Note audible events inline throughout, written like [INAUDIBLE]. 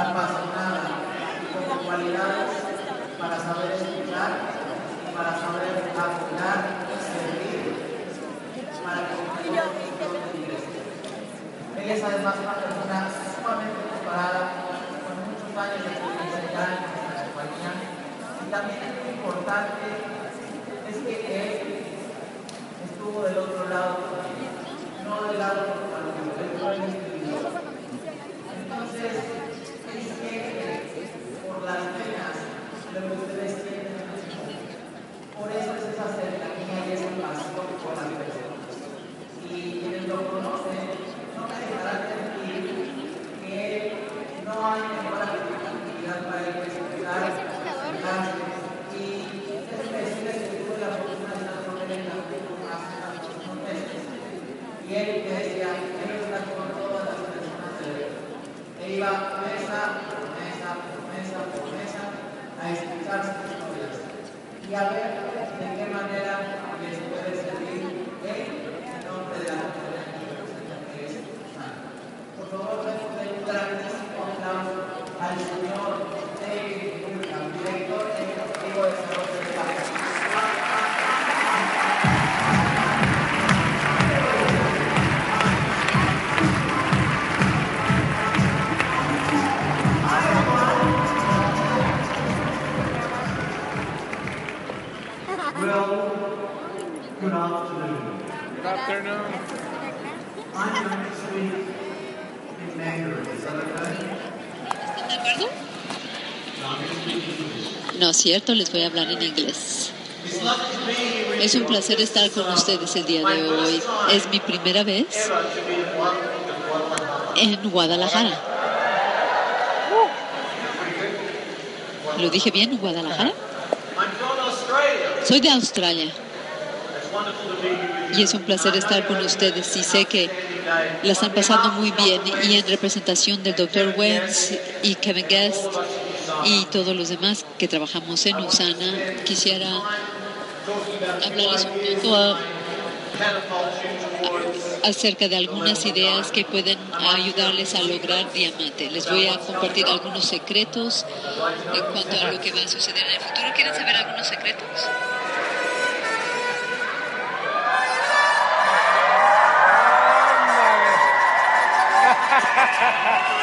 apasionada con cualidades para saber escuchar, para saber apoyar servir para contribuir Él es además una persona sumamente preparada, con muchos años de experiencia en nuestra compañía. Y también es muy importante es que él estuvo del otro lado, no del lado. Entonces, venas lo que ustedes y él que decía, él está con todas las personas de él. E cierto, les voy a hablar en inglés. Es un placer estar con ustedes el día de hoy. Es mi primera vez en Guadalajara. ¿Lo dije bien, Guadalajara? Soy de Australia y es un placer estar con ustedes y sé que la están pasando muy bien y en representación del Dr. Wenz y Kevin Guest y todos los demás que trabajamos en Usana, quisiera hablarles un poco acerca de algunas ideas que pueden ayudarles a lograr diamante. Les voy a compartir algunos secretos en cuanto a lo que va a suceder en el futuro. ¿Quieren saber algunos secretos? [LAUGHS]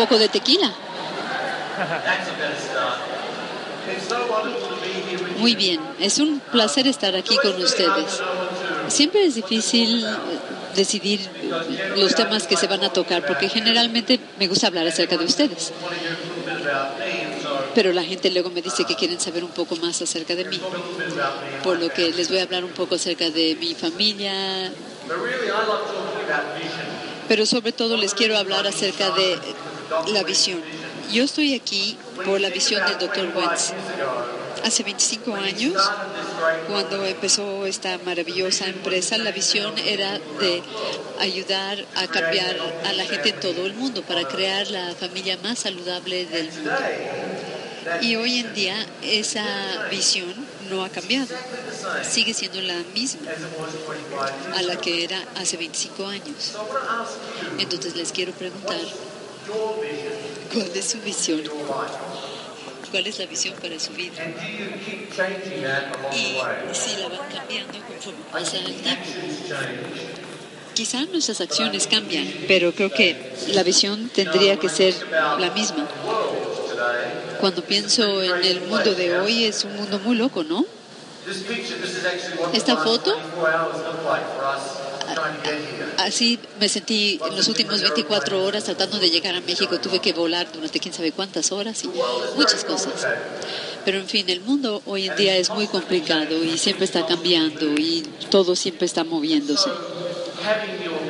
poco de tequila. Muy bien, es un placer estar aquí con ustedes. Siempre es difícil eh, decidir los temas que se van a tocar porque generalmente me gusta hablar acerca de ustedes. pero la gente luego me dice que quieren saber un poco más acerca de mí. Por lo que les voy a hablar un poco acerca de mi familia. Pero sobre todo les quiero hablar acerca de la visión. Yo estoy aquí por la visión del Dr. Wentz. Hace 25 años, cuando empezó esta maravillosa empresa, la visión era de ayudar a cambiar a la gente en todo el mundo para crear la familia más saludable del mundo. Y hoy en día esa visión no ha cambiado, sigue siendo la misma a la que era hace 25 años. Entonces les quiero preguntar, ¿cuál es su visión? ¿Cuál es la visión para su vida? Y si la van cambiando conforme pasa el tiempo. Quizá nuestras acciones cambian, pero creo que la visión tendría que ser la misma. Cuando pienso en el mundo de hoy, es un mundo muy loco, ¿no? Esta foto así me sentí en los últimos 24 horas tratando de llegar a México. Tuve que volar durante quién sabe cuántas horas y muchas cosas. Pero en fin, el mundo hoy en día es muy complicado y siempre está cambiando y todo siempre está moviéndose.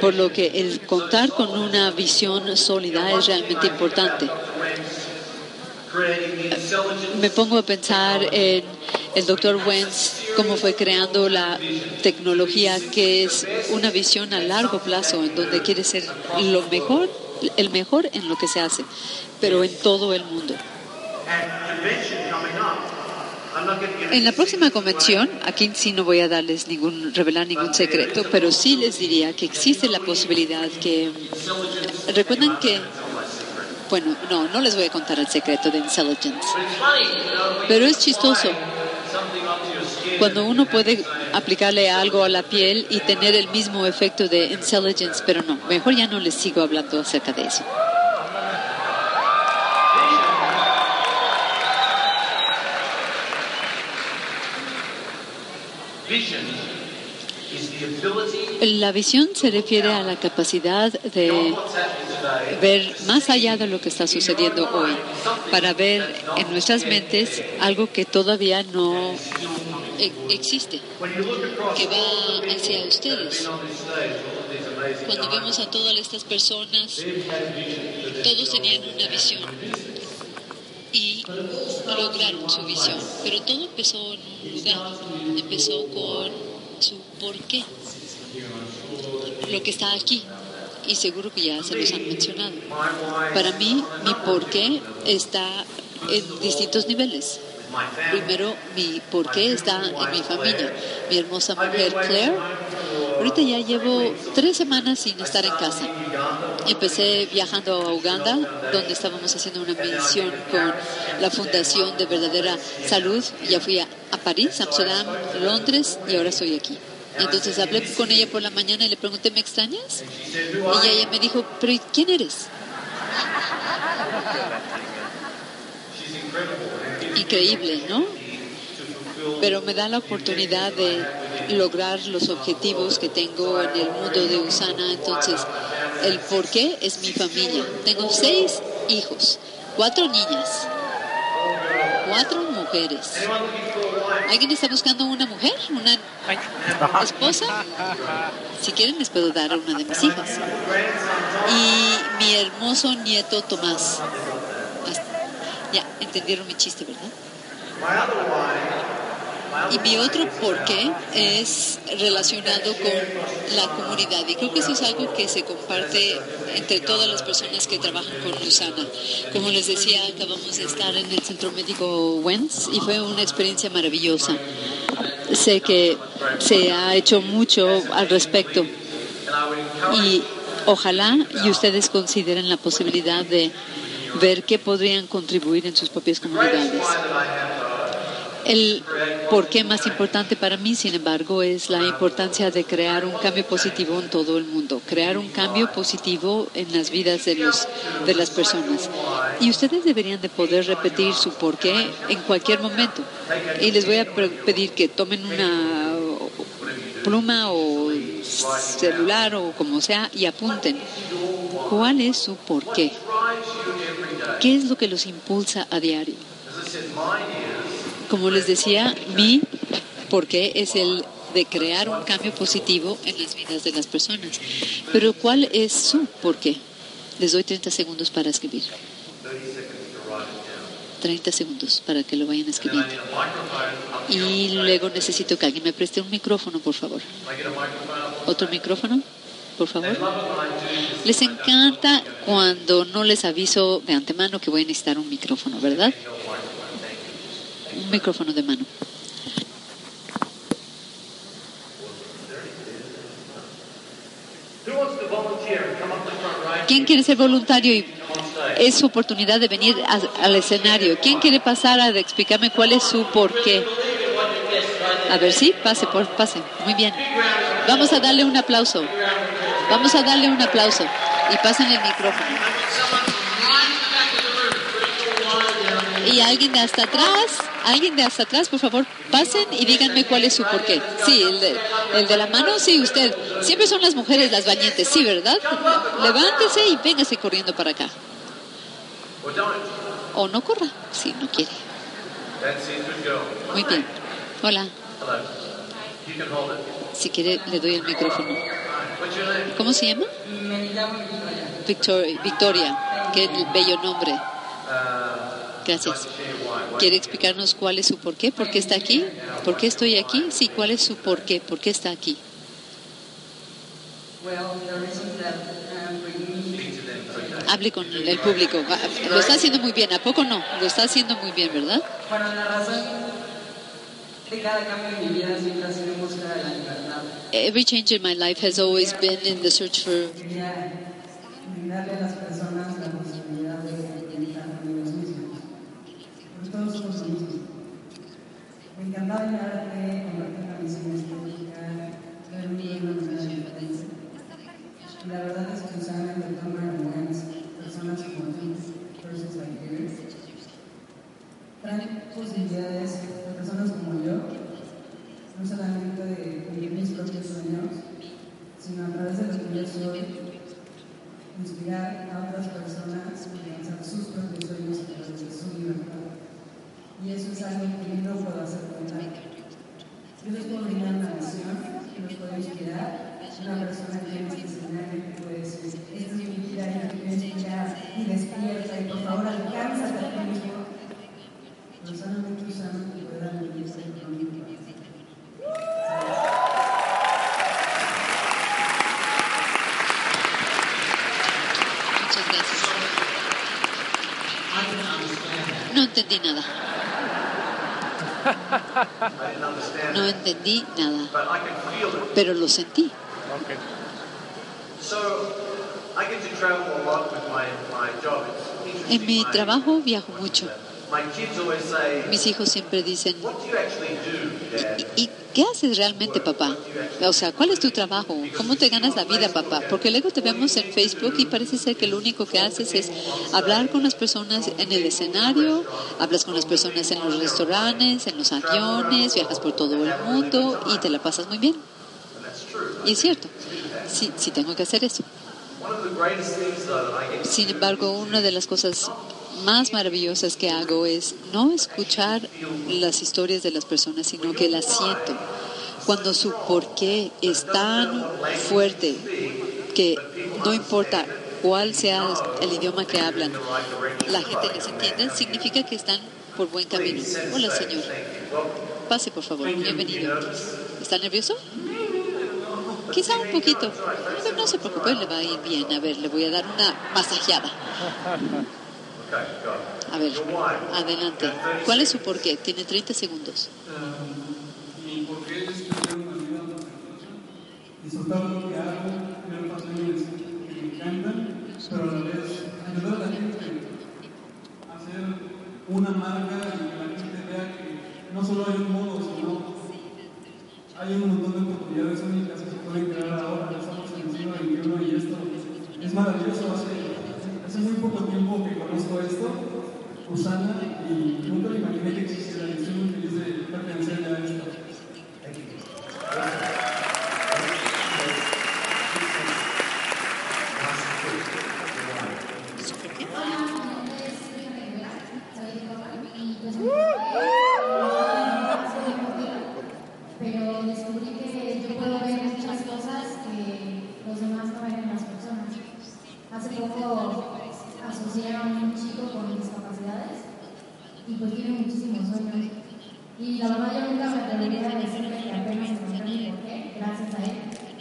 Por lo que el contar con una visión sólida es realmente importante. Me pongo a pensar en el doctor Wentz, cómo fue creando la tecnología que es una visión a largo plazo, en donde quiere ser lo mejor, el mejor en lo que se hace, pero en todo el mundo. En la próxima convención, aquí sí no voy a darles ningún, revelar ningún secreto, pero sí les diría que existe la posibilidad que, recuerdan que bueno, no, no les voy a contar el secreto de Intelligence. Pero es chistoso cuando uno puede aplicarle algo a la piel y tener el mismo efecto de Intelligence, pero no, mejor ya no les sigo hablando acerca de eso. La visión se refiere a la capacidad de ver más allá de lo que está sucediendo hoy, para ver en nuestras mentes algo que todavía no existe, que va hacia ustedes. Cuando vemos a todas estas personas, todos tenían una visión y lograron su visión, pero todo empezó en un lugar, empezó con su por qué, lo que está aquí, y seguro que ya se los han mencionado. Para mí, mi porqué está en distintos niveles. Primero, mi porqué está en mi familia. Mi hermosa mujer Claire. Ahorita ya llevo tres semanas sin estar en casa. Empecé viajando a Uganda, donde estábamos haciendo una misión con la Fundación de Verdadera Salud. Ya fui a, a París, Amsterdam, Londres y ahora estoy aquí. Entonces hablé con ella por la mañana y le pregunté, ¿me extrañas? Y ella me dijo, ¿pero quién eres? Increíble, ¿no? Pero me da la oportunidad de lograr los objetivos que tengo en el mundo de Usana. Entonces, el por qué es mi familia. Tengo seis hijos, cuatro niñas, cuatro mujeres. ¿Alguien está buscando una mujer? ¿Una esposa? Si quieren les puedo dar a una de mis hijas. Y mi hermoso nieto Tomás. Ya, entendieron mi chiste, ¿verdad? Y mi otro por qué es relacionado con la comunidad. Y creo que eso es algo que se comparte entre todas las personas que trabajan con Lusana. Como les decía, acabamos de estar en el Centro Médico Wentz y fue una experiencia maravillosa. Sé que se ha hecho mucho al respecto y ojalá y ustedes consideren la posibilidad de ver qué podrían contribuir en sus propias comunidades. El porqué más importante para mí, sin embargo, es la importancia de crear un cambio positivo en todo el mundo, crear un cambio positivo en las vidas de, los, de las personas. Y ustedes deberían de poder repetir su porqué en cualquier momento. Y les voy a pedir que tomen una pluma o celular o como sea y apunten cuál es su porqué. ¿Qué es lo que los impulsa a diario? Como les decía, mi porqué es el de crear un cambio positivo en las vidas de las personas. Pero ¿cuál es su porqué? Les doy 30 segundos para escribir. 30 segundos para que lo vayan a escribir. Y luego necesito que alguien me preste un micrófono, por favor. ¿Otro micrófono? Por favor. Les encanta cuando no les aviso de antemano que voy a necesitar un micrófono, ¿verdad? Un micrófono de mano. ¿Quién quiere ser voluntario y es su oportunidad de venir al escenario? ¿Quién quiere pasar a explicarme cuál es su porqué? A ver, sí, pase, por, pase. Muy bien. Vamos a darle un aplauso. Vamos a darle un aplauso y pasen el micrófono. Y alguien de hasta atrás, alguien de hasta atrás, por favor, pasen y díganme cuál es su porqué. Sí, el de, el de la mano, sí, usted. Siempre son las mujeres las bañetes, sí, ¿verdad? Levántese y véngase corriendo para acá. O no corra, si no quiere. Muy bien. Hola. Si quiere, le doy el micrófono. ¿Cómo se llama? Victoria. Victoria. Qué bello nombre. Gracias. ¿Quiere explicarnos cuál es su porqué? ¿Por qué está aquí? ¿Por qué estoy aquí? Sí, ¿cuál es su porqué? ¿Por qué está aquí? Hable con el público. Lo está haciendo muy bien. ¿A poco no? Lo está haciendo muy bien, ¿verdad? Bueno, la razón de cada cambio en mi vida siempre ha sido en Every change in my life has always been in the search for entendí nada. No entendí nada, pero lo sentí. En mi trabajo viajo mucho. Mis hijos siempre dicen, ¿y, y qué haces realmente, papá? O sea, ¿cuál es tu trabajo? ¿Cómo te ganas la vida, papá? Porque luego te vemos en Facebook y parece ser que lo único que haces es hablar con las personas en el escenario, hablas con las personas en los restaurantes, en los aviones, viajas por todo el mundo y te la pasas muy bien. Y es cierto, sí, sí tengo que hacer eso. Sin embargo, una de las cosas más maravillosas que hago es no escuchar las historias de las personas, sino que las siento. Cuando su porqué es tan fuerte que no importa cuál sea el idioma que hablan, la gente les entiende, significa que están por buen camino. Hola, señor. Pase, por favor. Bienvenido. ¿Está nervioso? Quizá un poquito. Pero no se preocupe, le va a ir bien. A ver, le voy a dar una masajeada. A ver, adelante. ¿Cuál es su porqué? Tiene 30 segundos. Mi porqué es tener una vida disfrutar lo que hago, tener pasiones que me encantan, pero a la vez ayudar a la gente a hacer una marca y que la gente vea que no solo hay un modo, sino hay un montón de oportunidades únicas que se pueden crear ahora. Estamos en el siglo XXI y esto es maravilloso. Hace, hace muy poco tiempo que conozco esto, Usana, y nunca me imaginé que existiera. y Estoy muy feliz de pertenecer a esto. ¿Su porqué?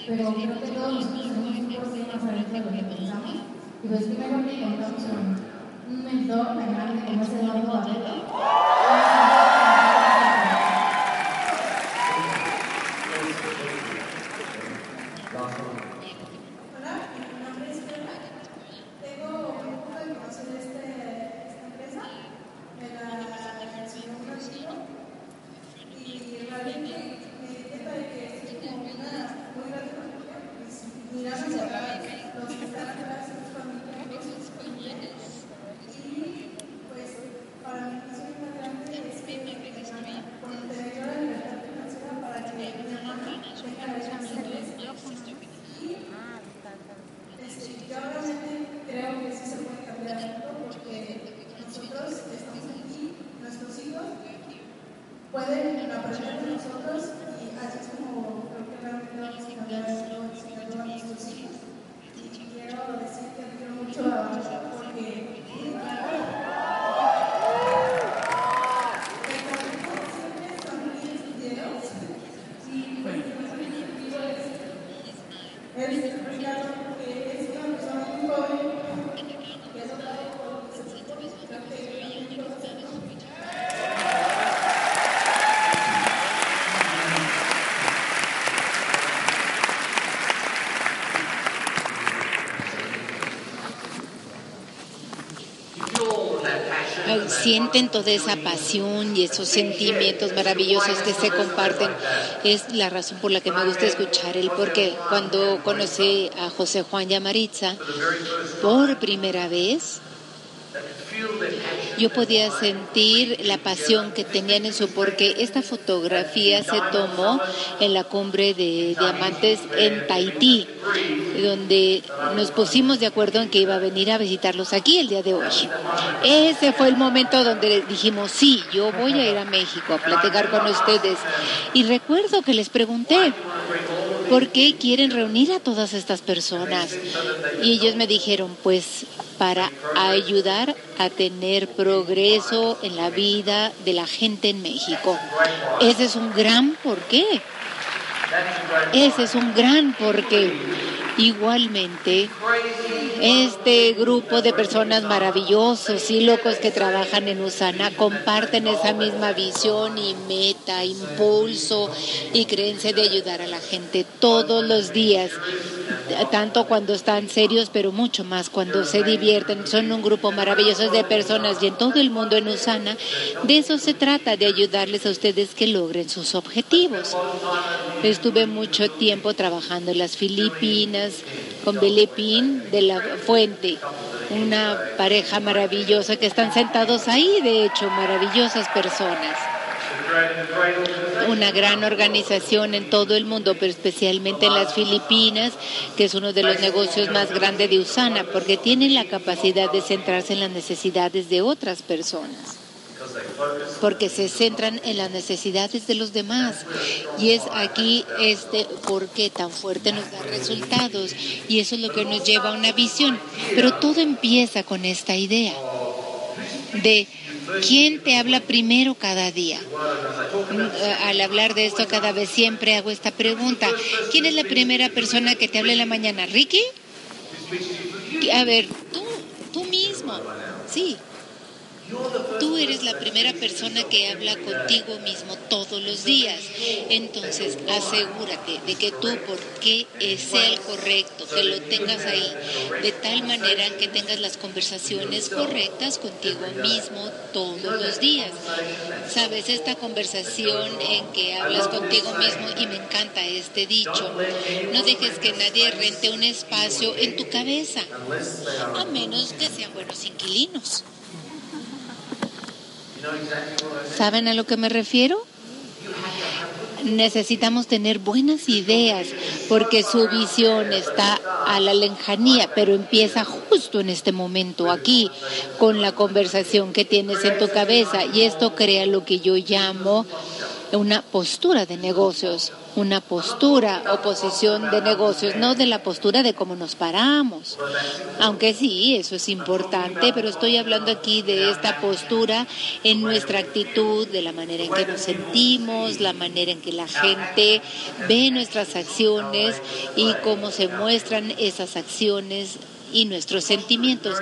pero creo que todos nosotros tenemos un porqué más adentro de lo que pensamos. Y pues que mejor que encontramos un, un mentor tan grande como es Eduardo Barreto. Hola, mi nombre es Carla. Tengo un poco de información de este, esta empresa. Me la enseñó un amigo. Y realmente me di cuenta de que es como una muy grande familia. Pues, Mirando hacia atrás, los que están atrás son familia. Y pues para mí es muy grande es que cuando tener yo la libertad financiera para que mi mamá tenga la chance y este, yo realmente creo que sí se puede cambiar algo porque nosotros estamos aquí, nuestros hijos pueden aprender de nosotros y así es como creo que realmente vamos a cambiar algo enseñando a nuestros hijos. Y quiero decir que quiero mucho a Vanessa porque siempre están bien sus videos y pues mi objetivo es es Ricardo, que es una persona muy joven, que es otra por lo que se supone que también lo hacemos. Sienten toda esa pasión y esos sentimientos maravillosos que se comparten. Es la razón por la que me gusta escuchar él, porque cuando conocí a José Juan y a Maritza por primera vez, yo podía sentir la pasión que tenían en su, porque esta fotografía se tomó en la cumbre de diamantes en Tahití, donde nos pusimos de acuerdo en que iba a venir a visitarlos aquí el día de hoy. Ese fue el momento donde dijimos, sí, yo voy a ir a México a platicar con ustedes. Y recuerdo que les pregunté, ¿por qué quieren reunir a todas estas personas? Y ellos me dijeron, pues para ayudar a tener progreso en la vida de la gente en México. Ese es un gran porqué. Ese es un gran porqué. Igualmente, este grupo de personas maravillosos y locos que trabajan en Usana comparten esa misma visión y meta, impulso y creencia de ayudar a la gente todos los días, tanto cuando están serios, pero mucho más cuando se divierten. Son un grupo maravilloso de personas y en todo el mundo en Usana, de eso se trata, de ayudarles a ustedes que logren sus objetivos. Estuve mucho tiempo trabajando en las Filipinas con Belepín de la Fuente, una pareja maravillosa que están sentados ahí, de hecho, maravillosas personas. Una gran organización en todo el mundo, pero especialmente en las Filipinas, que es uno de los negocios más grandes de Usana, porque tienen la capacidad de centrarse en las necesidades de otras personas porque se centran en las necesidades de los demás. Y es aquí este por qué tan fuerte nos da resultados. Y eso es lo que nos lleva a una visión. Pero todo empieza con esta idea de quién te habla primero cada día. Al hablar de esto cada vez siempre hago esta pregunta. ¿Quién es la primera persona que te habla en la mañana? ¿Ricky? A ver, tú, tú mismo. Sí, Tú eres la primera persona que habla contigo mismo todos los días. Entonces, asegúrate de que tú, porque sea el correcto, que lo tengas ahí, de tal manera que tengas las conversaciones correctas contigo mismo todos los días. Sabes, esta conversación en que hablas contigo mismo, y me encanta este dicho, no dejes que nadie rente un espacio en tu cabeza, a menos que sean buenos inquilinos. ¿Saben a lo que me refiero? Necesitamos tener buenas ideas porque su visión está a la lejanía, pero empieza justo en este momento, aquí, con la conversación que tienes en tu cabeza. Y esto crea lo que yo llamo una postura de negocios, una postura o posición de negocios, no de la postura de cómo nos paramos. Aunque sí, eso es importante, pero estoy hablando aquí de esta postura en nuestra actitud, de la manera en que nos sentimos, la manera en que la gente ve nuestras acciones y cómo se muestran esas acciones y nuestros sentimientos.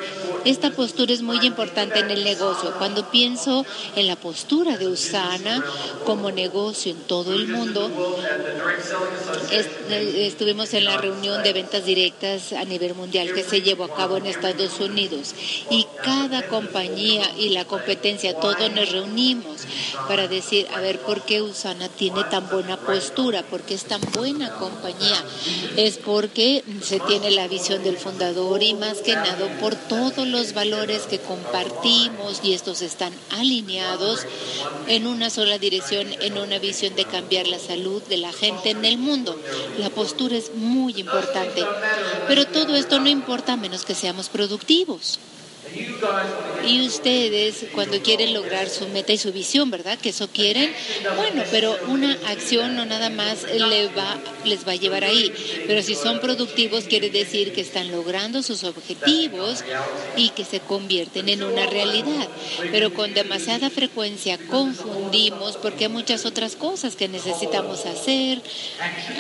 Esta postura es muy importante en el negocio. Cuando pienso en la postura de Usana como negocio en todo el mundo, estuvimos en la reunión de ventas directas a nivel mundial que se llevó a cabo en Estados Unidos y cada compañía y la competencia, todos nos reunimos para decir, a ver, ¿por qué Usana tiene tan buena postura? ¿Por qué es tan buena compañía? Es porque se tiene la visión del fundador y más que nada por todos los valores que compartimos y estos están alineados en una sola dirección, en una visión de cambiar la salud de la gente en el mundo. La postura es muy importante, pero todo esto no importa a menos que seamos productivos. Y ustedes, cuando quieren lograr su meta y su visión, ¿verdad? Que eso quieren, bueno, pero una acción no nada más le va, les va a llevar ahí. Pero si son productivos, quiere decir que están logrando sus objetivos y que se convierten en una realidad. Pero con demasiada frecuencia confundimos porque hay muchas otras cosas que necesitamos hacer,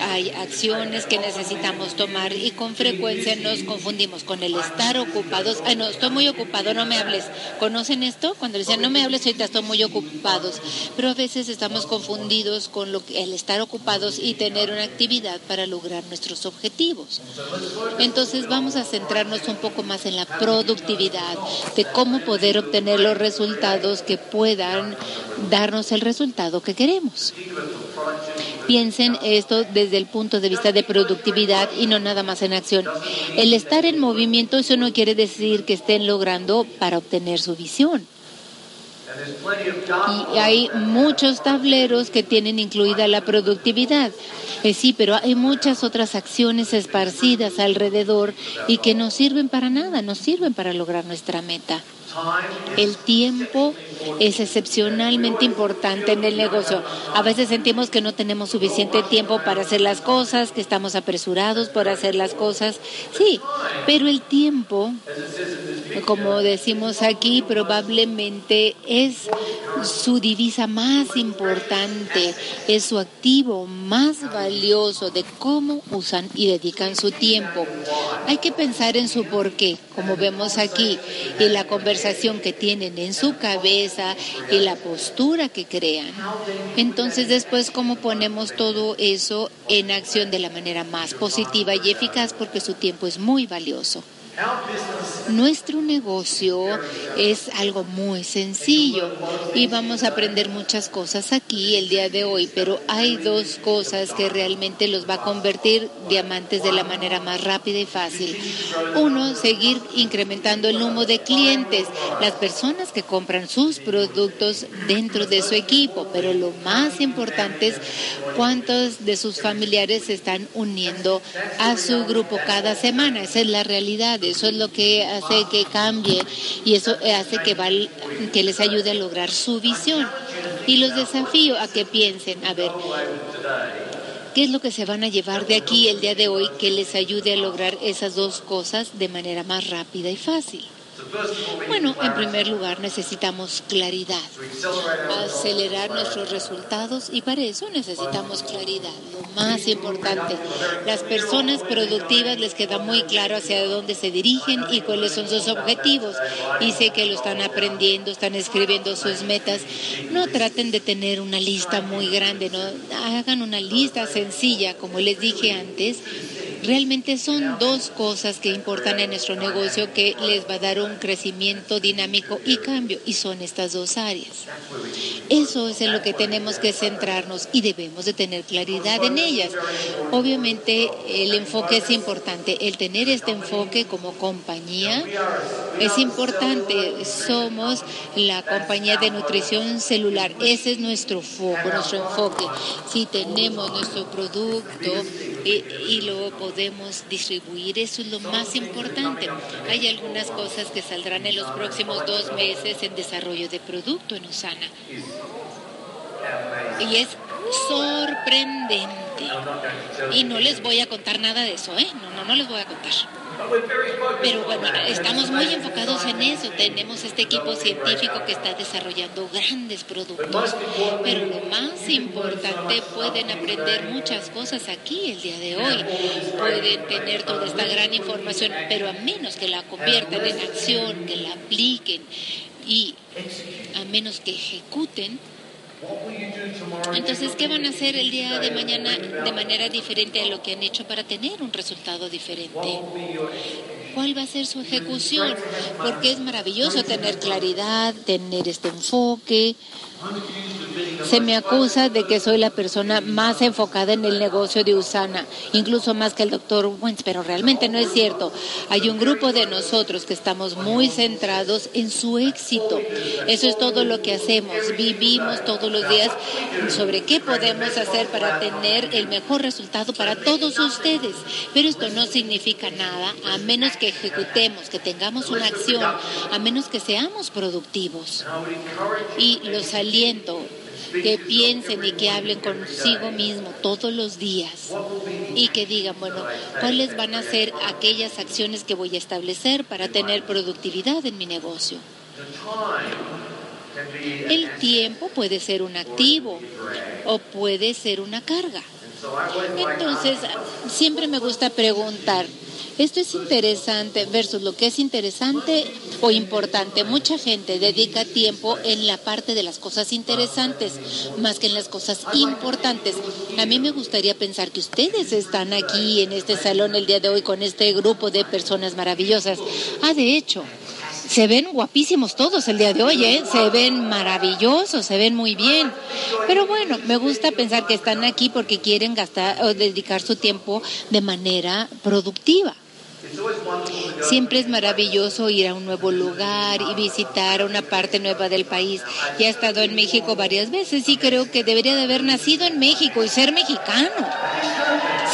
hay acciones que necesitamos tomar y con frecuencia nos confundimos con el estar ocupados. Ay, no, estoy muy ocupado, no me hables. ¿Conocen esto? Cuando dicen, no me hables, ahorita estoy muy ocupados. Pero a veces estamos confundidos con lo el estar ocupados y tener una actividad para lograr nuestros objetivos. Entonces vamos a centrarnos un poco más en la productividad, de cómo poder obtener los resultados que puedan darnos el resultado que queremos. Piensen esto desde el punto de vista de productividad y no nada más en acción. El estar en movimiento, eso no quiere decir que estén logrando para obtener su visión. Y hay muchos tableros que tienen incluida la productividad. Eh, sí, pero hay muchas otras acciones esparcidas alrededor y que no sirven para nada, no sirven para lograr nuestra meta. El tiempo es excepcionalmente importante en el negocio. A veces sentimos que no tenemos suficiente tiempo para hacer las cosas, que estamos apresurados por hacer las cosas. Sí, pero el tiempo, como decimos aquí, probablemente es su divisa más importante, es su activo más valioso de cómo usan y dedican su tiempo. Hay que pensar en su porqué, como vemos aquí, y la conversación que tienen en su cabeza y la postura que crean. Entonces después, ¿cómo ponemos todo eso en acción de la manera más positiva y eficaz? Porque su tiempo es muy valioso. Nuestro negocio es algo muy sencillo y vamos a aprender muchas cosas aquí el día de hoy, pero hay dos cosas que realmente los va a convertir diamantes de la manera más rápida y fácil. Uno, seguir incrementando el número de clientes, las personas que compran sus productos dentro de su equipo, pero lo más importante es cuántos de sus familiares se están uniendo a su grupo cada semana. Esa es la realidad eso es lo que hace que cambie y eso hace que, que les ayude a lograr su visión. Y los desafío a que piensen, a ver, ¿qué es lo que se van a llevar de aquí el día de hoy que les ayude a lograr esas dos cosas de manera más rápida y fácil? Bueno, en primer lugar necesitamos claridad, acelerar nuestros resultados y para eso necesitamos claridad. Lo más importante, las personas productivas les queda muy claro hacia dónde se dirigen y cuáles son sus objetivos. Y sé que lo están aprendiendo, están escribiendo sus metas. No traten de tener una lista muy grande, no hagan una lista sencilla, como les dije antes Realmente son dos cosas que importan en nuestro negocio que les va a dar un crecimiento dinámico y cambio, y son estas dos áreas. Eso es en lo que tenemos que centrarnos y debemos de tener claridad en ellas. Obviamente el enfoque es importante, el tener este enfoque como compañía es importante. Somos la compañía de nutrición celular, ese es nuestro foco, nuestro enfoque. Si tenemos nuestro producto y, y lo podemos distribuir. Eso es lo más importante. Hay algunas cosas que saldrán en los próximos dos meses en desarrollo de producto en Usana. Y es sorprendente. Y no les voy a contar nada de eso, ¿eh? No, no, no les voy a contar. Pero bueno, estamos muy enfocados en eso. Tenemos este equipo científico que está desarrollando grandes productos. Pero lo más importante, pueden aprender muchas cosas aquí el día de hoy. Pueden tener toda esta gran información, pero a menos que la conviertan en acción, que la apliquen y a menos que ejecuten, entonces, ¿qué van a hacer el día de mañana de manera diferente a lo que han hecho para tener un resultado diferente? ¿Cuál va a ser su ejecución? Porque es maravilloso tener claridad, tener este enfoque, se me acusa de que soy la persona más enfocada en el negocio de Usana, incluso más que el doctor Wentz, pero realmente no es cierto. Hay un grupo de nosotros que estamos muy centrados en su éxito. Eso es todo lo que hacemos. Vivimos todos los días sobre qué podemos hacer para tener el mejor resultado para todos ustedes. Pero esto no significa nada a menos que ejecutemos, que tengamos una acción, a menos que seamos productivos. Y los aliento que piensen y que hablen consigo mismo todos los días y que digan, bueno, ¿cuáles van a ser aquellas acciones que voy a establecer para tener productividad en mi negocio? El tiempo puede ser un activo o puede ser una carga. Entonces, siempre me gusta preguntar, esto es interesante versus lo que es interesante o importante. Mucha gente dedica tiempo en la parte de las cosas interesantes más que en las cosas importantes. A mí me gustaría pensar que ustedes están aquí en este salón el día de hoy con este grupo de personas maravillosas. Ah, de hecho, se ven guapísimos todos el día de hoy, ¿eh? se ven maravillosos, se ven muy bien. Pero bueno, me gusta pensar que están aquí porque quieren gastar o dedicar su tiempo de manera productiva. Siempre es maravilloso ir a un nuevo lugar y visitar una parte nueva del país. Ya he estado en México varias veces y creo que debería de haber nacido en México y ser mexicano.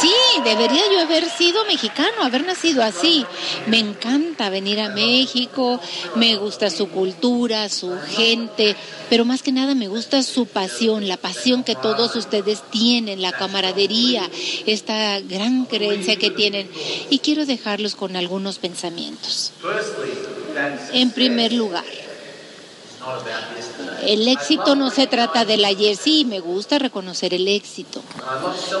Sí, debería yo haber sido mexicano, haber nacido así. Me encanta venir a México, me gusta su cultura, su gente, pero más que nada me gusta su pasión, la pasión que todos ustedes tienen, la camaradería, esta gran creencia que tienen. Y quiero dejarlos con algunos pensamientos. En primer lugar, el éxito no se trata del ayer, sí, me gusta reconocer el éxito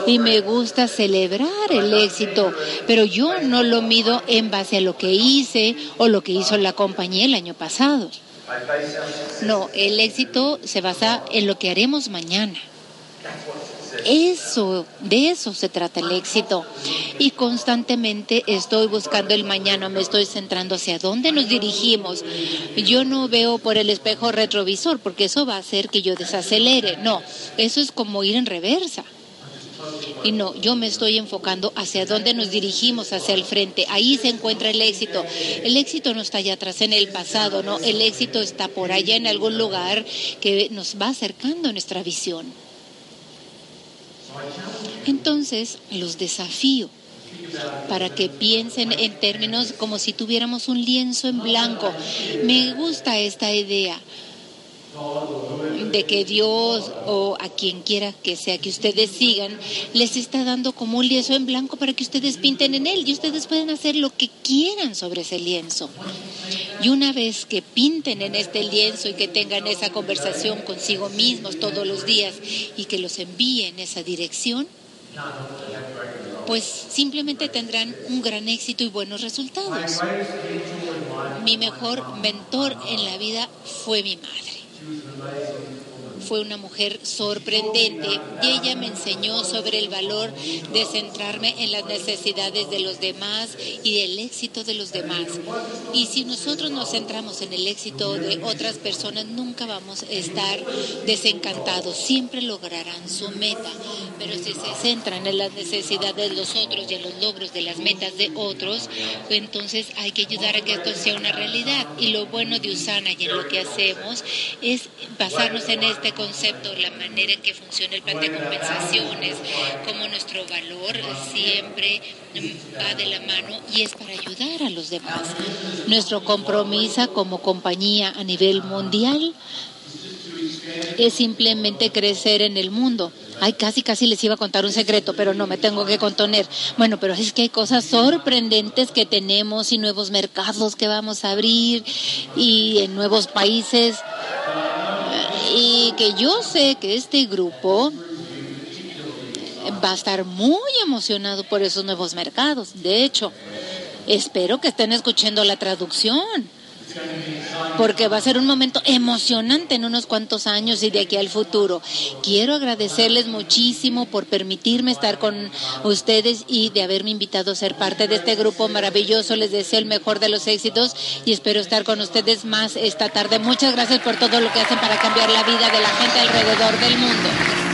y me gusta celebrar el éxito, pero yo no lo mido en base a lo que hice o lo que hizo la compañía el año pasado. No, el éxito se basa en lo que haremos mañana. Eso, de eso se trata el éxito. Y constantemente estoy buscando el mañana, me estoy centrando hacia dónde nos dirigimos. Yo no veo por el espejo retrovisor, porque eso va a hacer que yo desacelere. No, eso es como ir en reversa. Y no, yo me estoy enfocando hacia dónde nos dirigimos, hacia el frente. Ahí se encuentra el éxito. El éxito no está allá atrás en el pasado, no. El éxito está por allá en algún lugar que nos va acercando a nuestra visión. Entonces, los desafío para que piensen en términos como si tuviéramos un lienzo en blanco. Me gusta esta idea de que Dios o a quien quiera que sea que ustedes sigan, les está dando como un lienzo en blanco para que ustedes pinten en él y ustedes pueden hacer lo que quieran sobre ese lienzo. Y una vez que pinten en este lienzo y que tengan esa conversación consigo mismos todos los días y que los envíen en esa dirección, pues simplemente tendrán un gran éxito y buenos resultados. Mi mejor mentor en la vida fue mi madre She was an amazing fue una mujer sorprendente y ella me enseñó sobre el valor de centrarme en las necesidades de los demás y del éxito de los demás. Y si nosotros nos centramos en el éxito de otras personas, nunca vamos a estar desencantados, siempre lograrán su meta. Pero si se centran en las necesidades de los otros y en los logros de las metas de otros, entonces hay que ayudar a que esto sea una realidad. Y lo bueno de Usana y en lo que hacemos es basarnos en este concepto, la manera en que funciona el plan de compensaciones, como nuestro valor siempre va de la mano y es para ayudar a los demás. Nuestro compromiso como compañía a nivel mundial es simplemente crecer en el mundo Ay, casi, casi les iba a contar un secreto, pero no me tengo que contener. Bueno, pero es que hay cosas sorprendentes que tenemos y nuevos mercados que vamos a abrir y en nuevos países. Y que yo sé que este grupo va a estar muy emocionado por esos nuevos mercados. De hecho, espero que estén escuchando la traducción porque va a ser un momento emocionante en unos cuantos años y de aquí al futuro. Quiero agradecerles muchísimo por permitirme estar con ustedes y de haberme invitado a ser parte de este grupo maravilloso. Les deseo el mejor de los éxitos y espero estar con ustedes más esta tarde. Muchas gracias por todo lo que hacen para cambiar la vida de la gente alrededor del mundo.